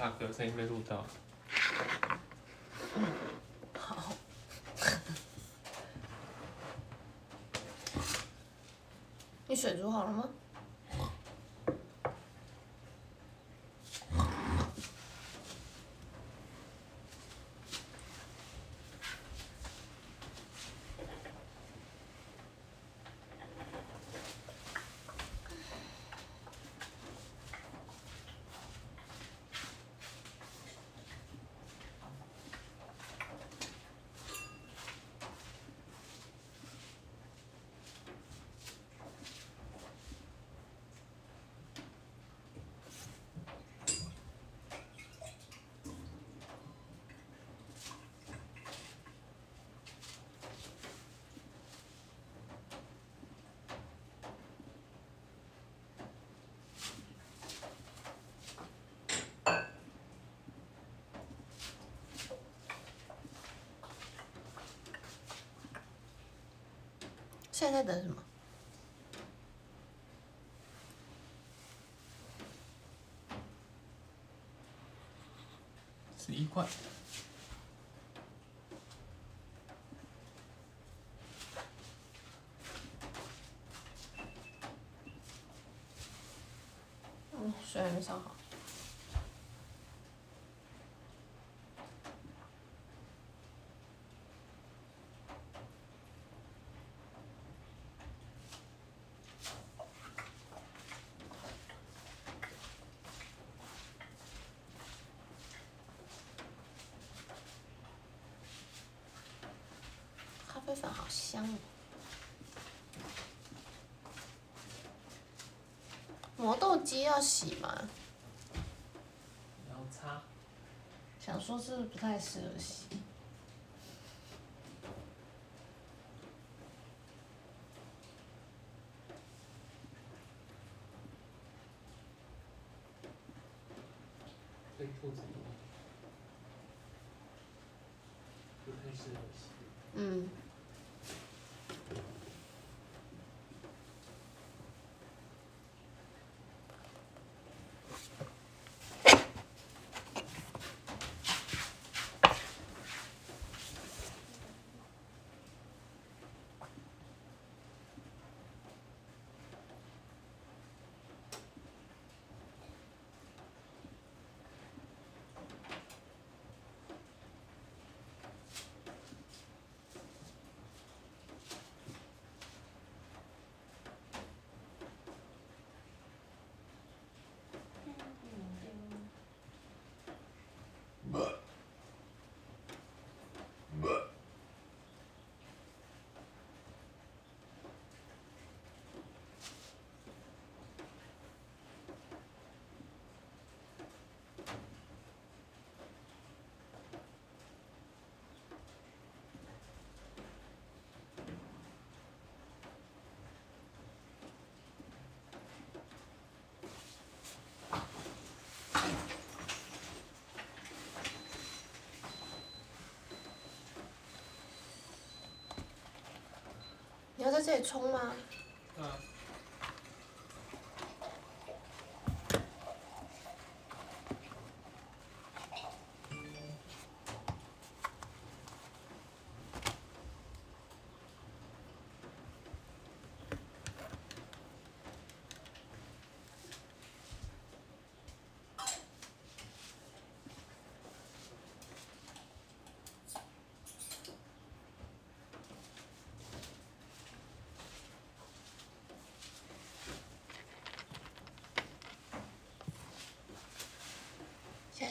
大哥声音被录到。好。你水煮好了吗？现在在等什么？十一块。嗯，水还没烧好。咖啡粉好香哦。磨豆机要洗吗？然后擦。想说是不是不太适合洗。对兔子不太适合洗。嗯。你要在这里冲吗？嗯。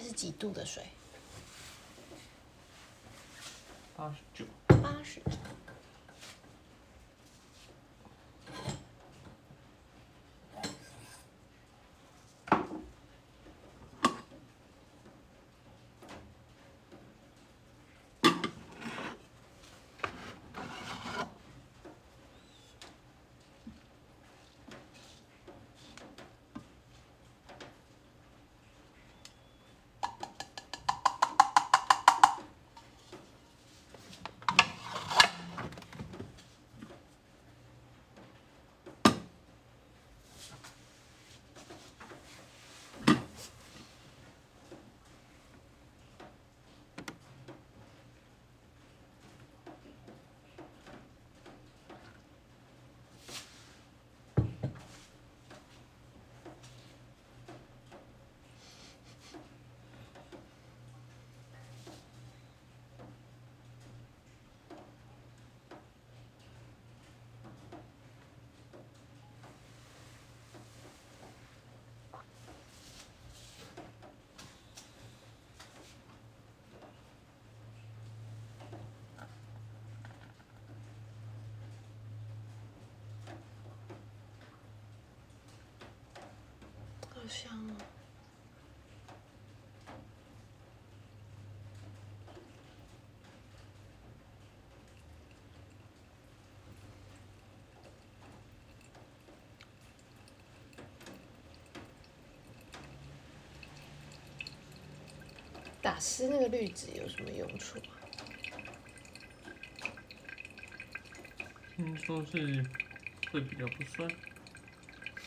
是几度的水？八十九。八十九。香哦。打湿那个滤纸有什么用处啊？听说是会比较不酸。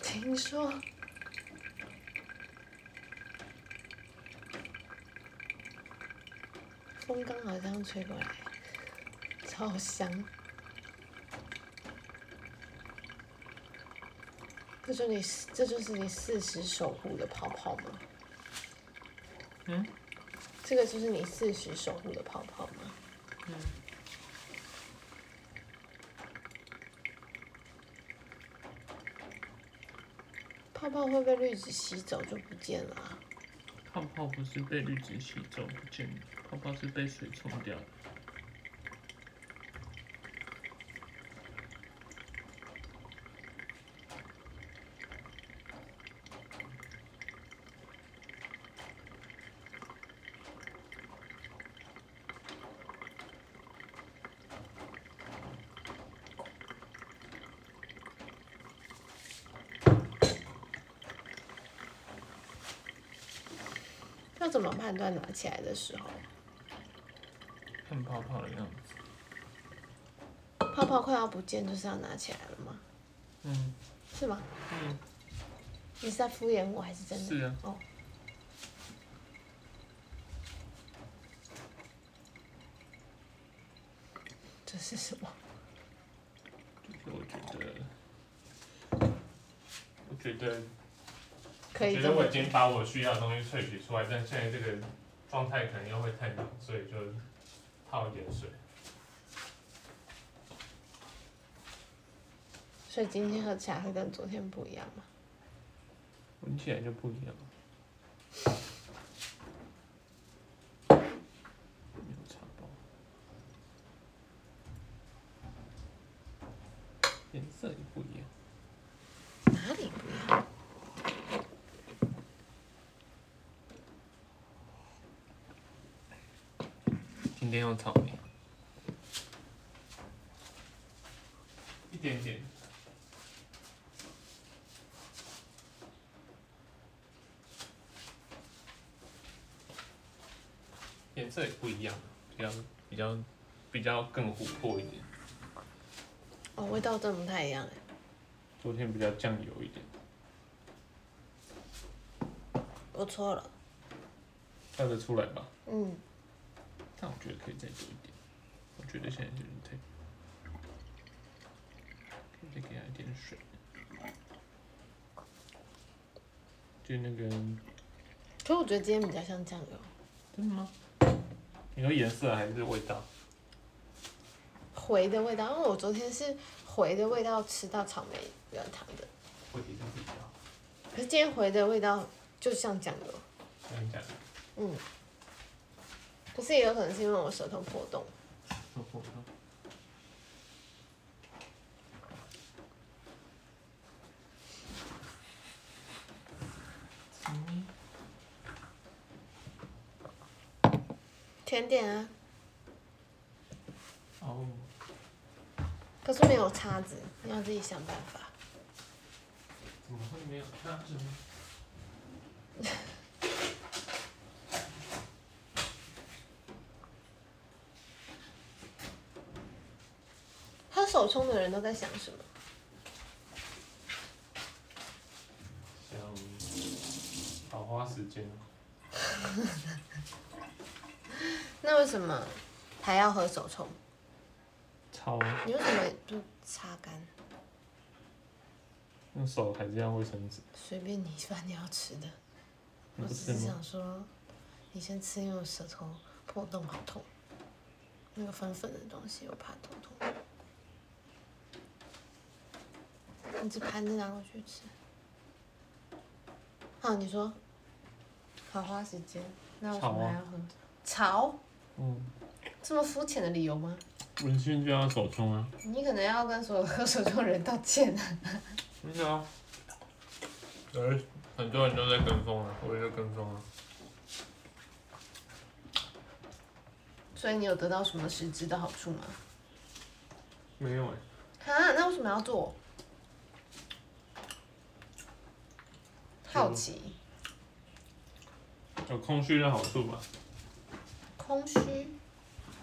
听说。风刚好这样吹过来，超香。这就你，这就是你四十守护的泡泡吗？嗯，这个就是你四十守护的泡泡吗？嗯，泡泡会被绿子吸走就不见了啊、泡泡不是被滤纸吸走不见，泡泡是被水冲掉。怎么判断拿起来的时候？看泡泡的样子。泡泡快要不见，就是要拿起来了吗？嗯是吗？嗯，你是在敷衍我还是真的？是啊哦，这是什么？就是我觉得，我觉得，可以我觉得我已经把我需要的东西萃取出来，但现在这个状态可能又会太冷，所以就泡一点水。所以今天喝起来会跟昨天不一样吗？闻起来就不一样了。没有茶包，颜色也不一样。哪里不一样？今天用草莓，一点点。颜色也不一样，比较比较比较更琥珀一点。哦，味道真的不太一样哎。昨天比较酱油一点，我错了，看得出来吧？嗯，但我觉得可以再多一点，我觉得现在就是太，可以再给它一点水。就那个，可我觉得今天比较像酱油，真的吗？你说颜色还是味道？回的味道，因为我昨天是回的味道吃到草莓软糖的，会提升比较。可是今天回的味道就像酱油，像酱油，嗯。可是也有可能是因为我舌头破洞，说不动。嗯，甜点啊，哦，可是没有叉子，你要自己想办法。怎么会没有叉子呢？喝手冲的人都在想什么？想好花时间哦。那为什么还要喝手冲？超啊，你为什么不擦干？用手还是要卫生纸？随便你，反正你要吃的。我只是？想说，你先吃，因为我舌头破洞好痛，那个粉粉的东西我怕痛痛。你这盘子拿过去吃。好，你说，好花时间，那为什么还要喝？潮？嗯，这么肤浅的理由吗？温馨就要手冲啊。你可能要跟所有喝手冲的人道歉啊！真的啊。而，很多人都在跟风啊，我也在跟风啊。所以你有得到什么实质的好处吗？没有哎、啊，那为什么要做？好奇，有空虚的好处吧？空虚，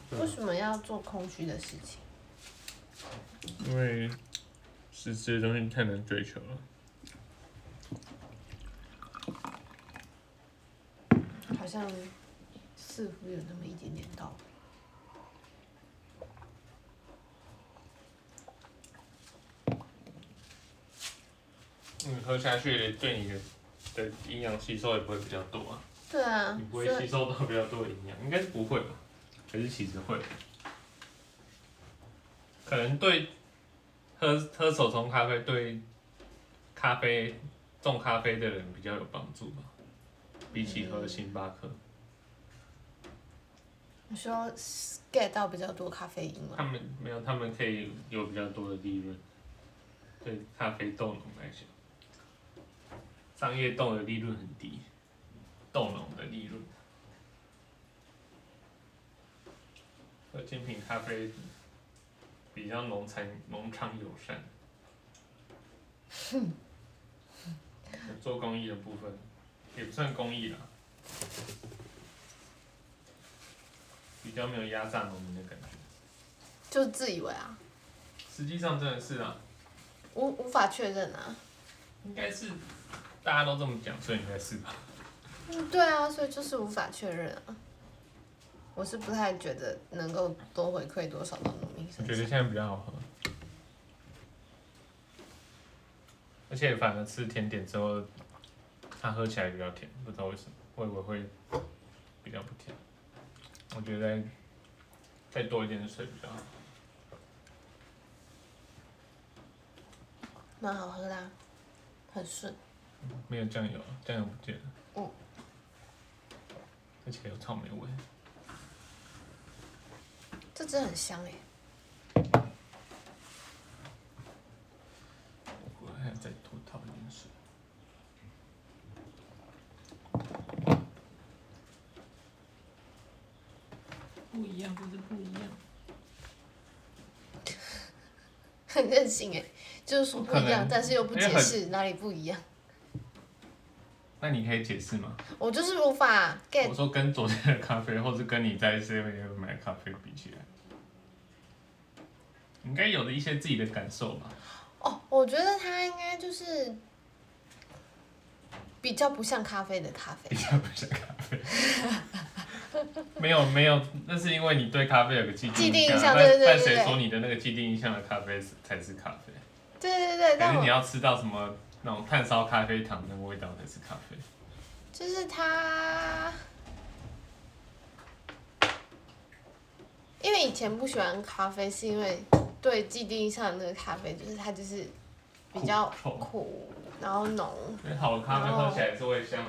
为什么要做空虚的事情？因为实质的东西太难追求了。好像似乎有那么一点点道理。嗯，喝下去对你的的营养吸收也不会比较多啊，对啊你，不会吸收到比较多的营养，应该是不会吧？还是其实会？可能对喝喝手冲咖啡对咖啡种咖啡的人比较有帮助吧，比起喝星巴克，你说 get 到比较多咖啡因吗他？们没有，他们可以有比较多的利润。对咖啡豆农来讲，商业豆的利润很低，豆农的利润。而精品咖啡比较农产农场友善。做公益的部分也不算公益啦，比较没有压榨农民的感觉。就是自以为啊，实际上真的是啊，无无法确认啊。应该是大家都这么讲，所以应该是吧。嗯，对啊，所以就是无法确认啊。我是不太觉得能够多回馈多少到农民身上。我觉得现在比较好喝，而且反而吃甜点之后，它喝起来比较甜，不知道为什么，我以为会比较不甜。我觉得再再多一点水比较好。蛮好喝的、啊，很顺。没有酱油，酱油不见了。哦。而且有草莓味。这支很香哎、我还要再多倒一点水。不一样就是不一样。很任性哎、就是说不一样但是又不解释哪里不一样。那你可以解释吗？我就是无法 get 我说跟昨天的咖啡，或者跟你在 Seven 买的咖啡比起来，应该有的一些自己的感受吧。哦，我觉得它应该就是比较不像咖啡的咖啡比。较不像咖啡。没有没有，那是因为你对咖啡有个既既定定印象但对对对对对但谁说你的那个既定印象的咖啡是才是咖啡？对对对，还但我是你要吃到什么那种炭烧咖啡糖那个味道才是咖啡？就是它，因为以前不喜欢咖啡，是因为对既定印象的那个咖啡，就是它就是比较苦，然后浓，因为好的咖啡喝起来是会像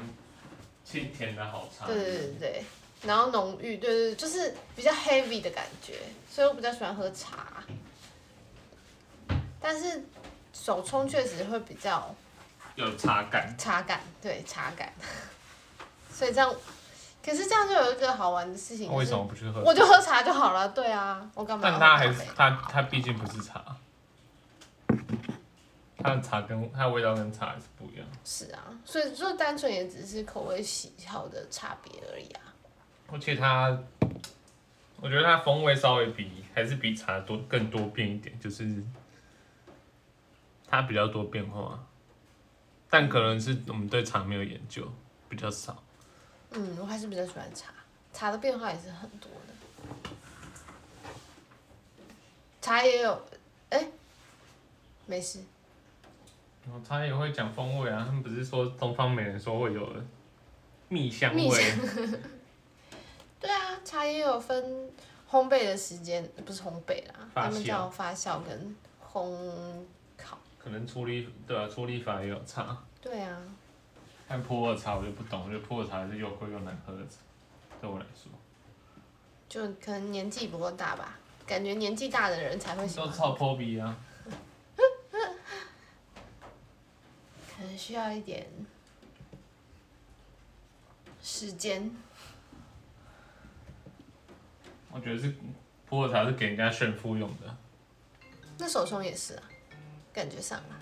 清甜的好茶。对对对对，然后浓郁，对对对，就是比较 heavy 的感觉，所以我比较喜欢喝茶。但是手冲确实会比较有茶感。茶感，对茶感，所以这样，可是这样就有一个好玩的事情，为什就是么不去喝？我就喝茶就好了，对啊，我干嘛但它还是？它它毕竟不是茶，它的茶跟它的味道跟茶还是不一样。是啊，所以就单纯也只是口味喜好的差别而已啊。而且它，我觉得它风味稍微比还是比茶多更多变一点，就是它比较多变化，但可能是我们对茶没有研究，比较少。嗯，我还是比较喜欢茶，茶的变化也是很多的。茶也有，哎、没事，然后茶也会讲风味啊，他们不是说东方美人说会有蜜香蜜味，对啊，茶也有分烘焙的时间，不是烘焙啦，他们叫发酵跟烘烤。可能处理对啊，处理法也有差。对啊，但普洱茶我就不懂，我觉得普洱茶是又贵又难喝的茶，对我来说。就可能年纪不够大吧，感觉年纪大的人才会喜欢，都超破逼啊！可能需要一点时间。我觉得是普洱茶是给人家炫富用的。那手冲也是啊，感觉上啊。